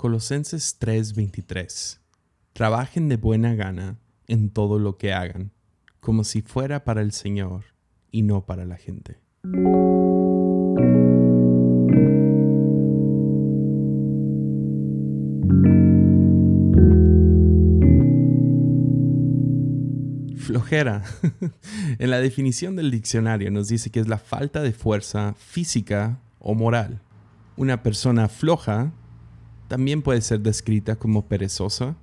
Colosenses 3:23. Trabajen de buena gana en todo lo que hagan, como si fuera para el Señor y no para la gente. Flojera. en la definición del diccionario nos dice que es la falta de fuerza física o moral. Una persona floja también puede ser descrita como perezosa,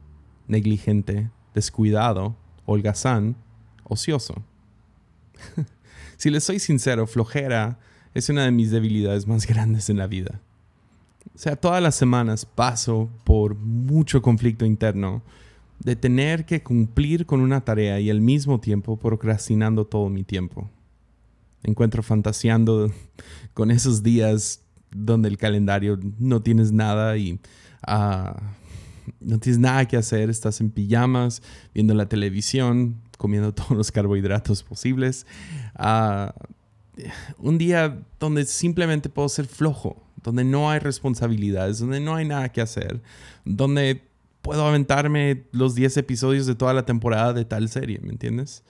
negligente, descuidado, holgazán, ocioso. si les soy sincero, flojera es una de mis debilidades más grandes en la vida. O sea, todas las semanas paso por mucho conflicto interno de tener que cumplir con una tarea y al mismo tiempo procrastinando todo mi tiempo. Encuentro fantaseando con esos días donde el calendario no tienes nada y ah, no tienes nada que hacer, estás en pijamas, viendo la televisión, comiendo todos los carbohidratos posibles. Ah, un día donde simplemente puedo ser flojo, donde no hay responsabilidades, donde no hay nada que hacer, donde puedo aventarme los 10 episodios de toda la temporada de tal serie, ¿me entiendes?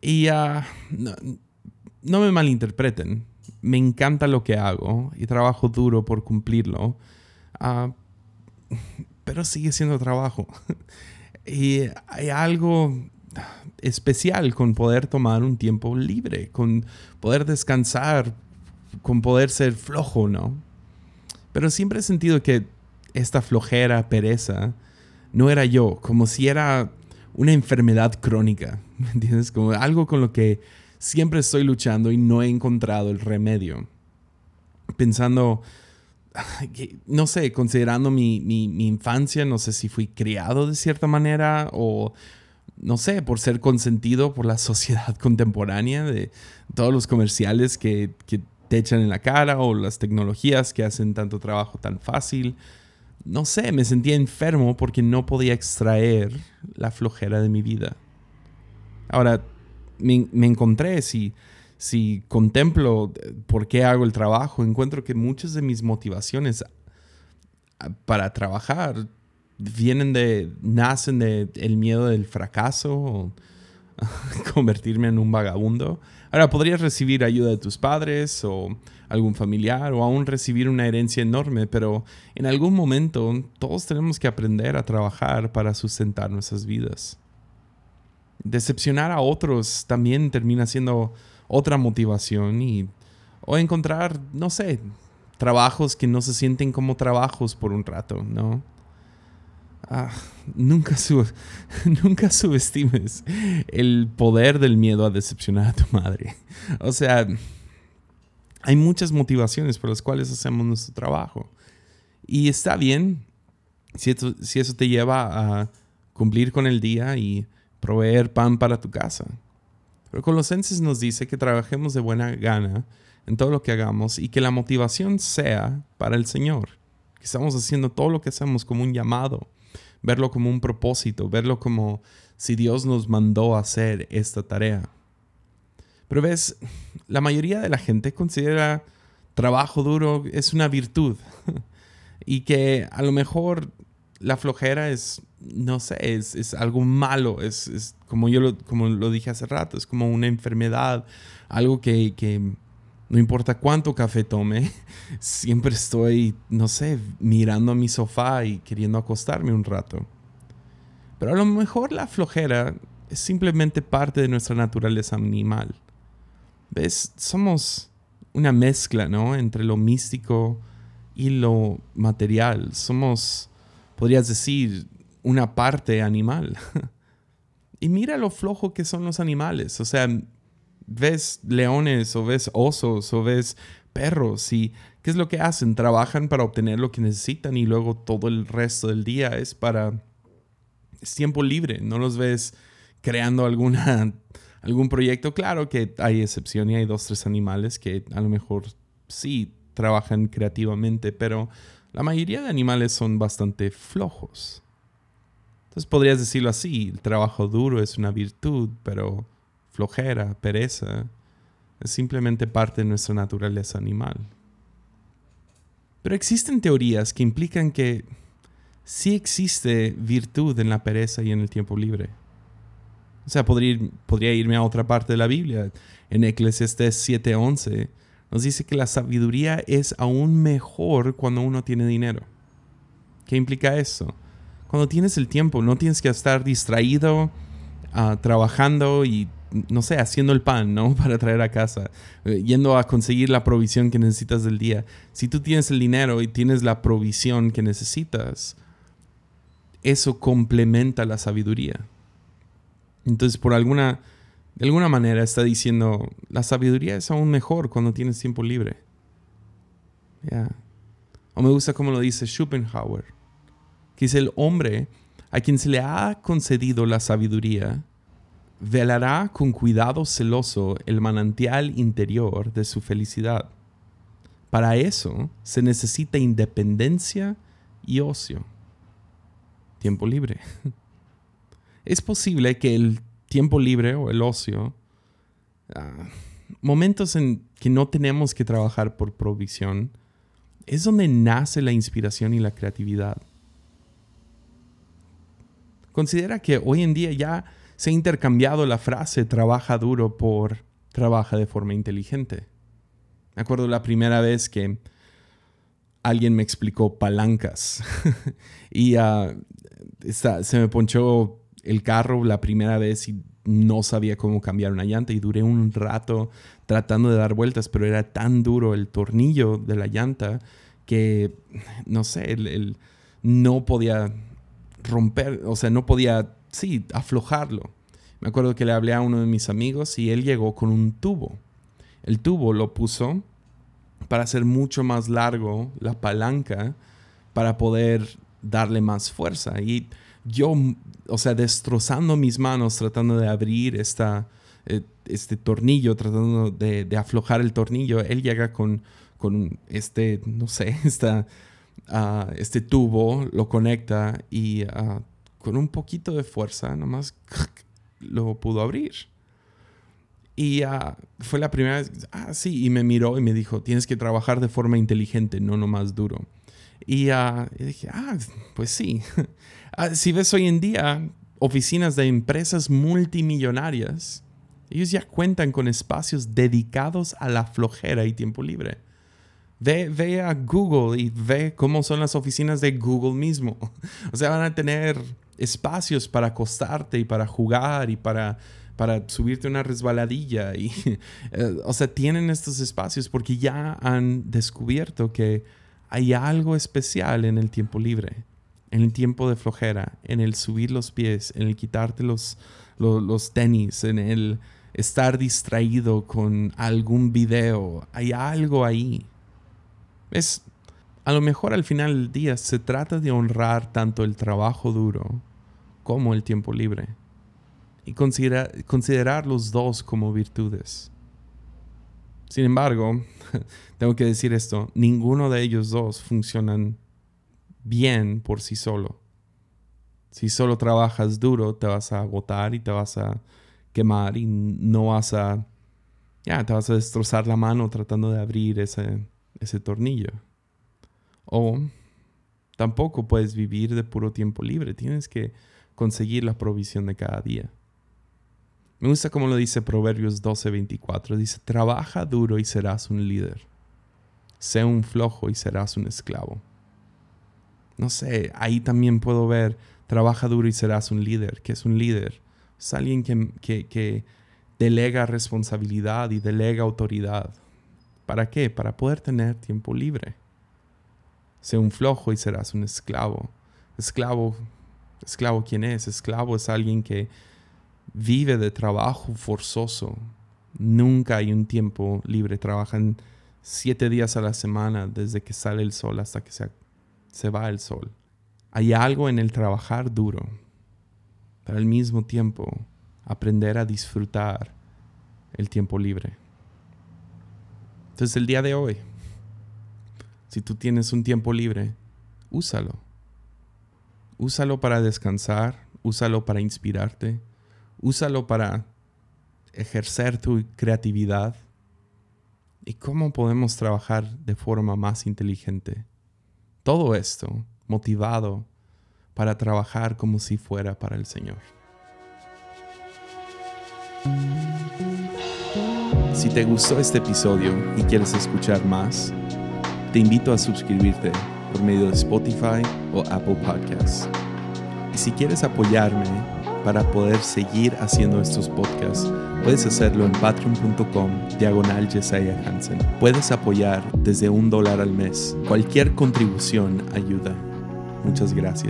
Y uh, no, me malinterpreten, me encanta lo que hago y trabajo duro por cumplirlo, uh, pero sigue siendo trabajo. y hay algo especial con poder tomar un tiempo libre, con poder descansar, con poder ser flojo, ¿no? Pero siempre he sentido que esta flojera, pereza, no era yo, como si era una enfermedad crónica, ¿me entiendes? Como algo con lo que siempre estoy luchando y no he encontrado el remedio. Pensando, no sé, considerando mi, mi, infancia, no sé si fui criado de cierta manera o, no sé, por ser consentido por la sociedad contemporánea de todos los comerciales que, que te echan en la cara o las tecnologías que hacen tanto trabajo tan fácil no sé, me sentía enfermo porque no podía extraer la flojera de mi vida. Ahora, me, encontré, si, si contemplo por qué hago el trabajo, encuentro que muchas de mis motivaciones para trabajar vienen de, nacen del el miedo del fracaso convertirme en un vagabundo. Ahora, podrías recibir ayuda de tus padres o algún familiar o aún recibir una herencia enorme, pero en algún momento todos tenemos que aprender a trabajar para sustentar nuestras vidas. Decepcionar a otros también termina siendo otra motivación y o encontrar, no sé, trabajos que no se sienten como trabajos por un rato, ¿no? Ah, nunca, nunca subestimes el poder del miedo a decepcionar a tu madre. O sea, hay muchas motivaciones por las cuales hacemos nuestro trabajo. Y está bien si, si eso te lleva a cumplir con el día y proveer pan para tu casa. Pero Colosenses nos dice que trabajemos de buena gana en todo lo que hagamos y que la motivación sea para el Señor. Que estamos haciendo todo lo que hacemos como un llamado, verlo como un propósito, verlo como si Dios nos mandó hacer esta tarea. Pero ves, la mayoría de la gente considera trabajo duro es una virtud y que a lo mejor la flojera es, no sé, es, algo malo, es, como yo lo, como lo dije hace rato, es como una enfermedad, algo que, que no importa cuánto café tome, siempre estoy, no sé, mirando a mi sofá y queriendo acostarme un rato. Pero a lo mejor la flojera es simplemente parte de nuestra naturaleza animal. ¿Ves? Somos una mezcla, ¿no? Entre lo místico y lo material. Somos, podrías decir, una parte animal. y mira lo flojo que son los animales. O sea, ves leones o ves osos o ves perros y ¿qué es lo que hacen? Trabajan para obtener lo que necesitan y luego todo el resto del día es para... Es tiempo libre, no los ves creando alguna algún proyecto. Claro que hay excepción y hay dos, tres animales que a lo mejor sí trabajan creativamente, pero la mayoría de animales son bastante flojos. Entonces podrías decirlo así, el trabajo duro es una virtud, pero flojera, pereza, es simplemente parte de nuestra naturaleza animal. Pero existen teorías que implican que sí existe virtud en la pereza y en el tiempo libre. O sea, podría, podría irme a otra parte de la Biblia. En Eclesiastes 7:11 nos dice que la sabiduría es aún mejor cuando uno tiene dinero. ¿Qué implica eso? Cuando tienes el tiempo, no tienes que estar distraído, ah, trabajando y, no sé, haciendo el pan, ¿no? Para traer a casa, eh, yendo a conseguir la provisión que necesitas del día. Si tú tienes el dinero y tienes la provisión que necesitas, eso complementa la sabiduría. Entonces, por alguna de alguna manera está diciendo, la sabiduría es aún mejor cuando tienes tiempo libre. O me gusta como lo dice Schopenhauer, que es el hombre a quien se le ha concedido la sabiduría, velará con cuidado celoso el manantial interior de su felicidad. Para eso se necesita independencia y ocio. Tiempo libre. Es posible que el tiempo libre o el ocio, ah, momentos en que no tenemos que trabajar por provisión, es donde nace la inspiración y la creatividad. Considera que hoy en día ya se ha intercambiado la frase trabaja duro por trabaja de forma inteligente. Me acuerdo la primera vez que alguien me explicó palancas y ah, se me ponchó el carro la primera vez y no sabía cómo cambiar una llanta y duré un rato tratando de dar vueltas, pero era tan duro el tornillo de la llanta que, no sé, no podía romper, o sea, no podía, sí, aflojarlo. Me acuerdo que le hablé a uno de mis amigos y él llegó con un tubo. El tubo lo puso para hacer mucho más largo la palanca para poder darle más fuerza. Y yo, o sea, destrozando mis manos tratando de abrir esta, eh, este tornillo, tratando de, aflojar el tornillo, él llega con, con este, no sé, esta, ah, este tubo, lo conecta y ah, con un poquito de fuerza, nomás lo pudo abrir. Y uh, fue la primera vez, ah, sí, y me miró y me dijo, tienes que trabajar de forma inteligente, no nomás duro. Y, y dije, ah, pues sí. Ah, si ves hoy en día oficinas de empresas multimillonarias, ellos ya cuentan con espacios dedicados a la flojera y tiempo libre. Ve, ve, a Google y ve cómo son las oficinas de Google mismo. O sea, van a tener espacios para acostarte y para jugar y para, para subirte una resbaladilla. Y, eh, o sea, tienen estos espacios porque ya han descubierto que hay algo especial en el tiempo libre en el tiempo de flojera, en el subir los pies, en el quitarte los, tenis, en el estar distraído con algún video. Hay algo ahí. Es, a lo mejor al final del día se trata de honrar tanto el trabajo duro como el tiempo libre y considerar los dos como virtudes. Sin embargo, tengo que decir esto, ninguno de ellos dos funcionan bien por sí solo. Si solo trabajas duro, te vas a agotar y te vas a quemar y no vas a, ya, te vas a destrozar la mano tratando de abrir ese, ese tornillo. O tampoco puedes vivir de puro tiempo libre, tienes que conseguir la provisión de cada día. Me gusta como lo dice Proverbios 12:24, dice, trabaja duro y serás un líder, sé un flojo y serás un esclavo no sé, ahí también puedo ver, trabaja duro y serás un líder. ¿Qué es un líder? Es alguien que, que, delega responsabilidad y delega autoridad. ¿Para qué? Para poder tener tiempo libre. Sé un flojo y serás un esclavo. Esclavo, esclavo quién es? Esclavo es alguien que vive de trabajo forzoso. Nunca hay un tiempo libre. Trabajan siete días a la semana desde que sale el sol hasta que se se va el sol. Hay algo en el trabajar duro, pero al mismo tiempo aprender a disfrutar el tiempo libre. Entonces el día de hoy, si tú tienes un tiempo libre, úsalo. Úsalo para descansar, úsalo para inspirarte, úsalo para ejercer tu creatividad. ¿Y cómo podemos trabajar de forma más inteligente? Todo esto motivado para trabajar como si fuera para el Señor. Si te gustó este episodio y quieres escuchar más, te invito a suscribirte por medio de Spotify o Apple Podcasts. Y si quieres apoyarme para poder seguir haciendo estos podcasts, puedes hacerlo en patreon.com diagonal Hansen. Puedes apoyar desde un dólar al mes. Cualquier contribución ayuda. Muchas gracias.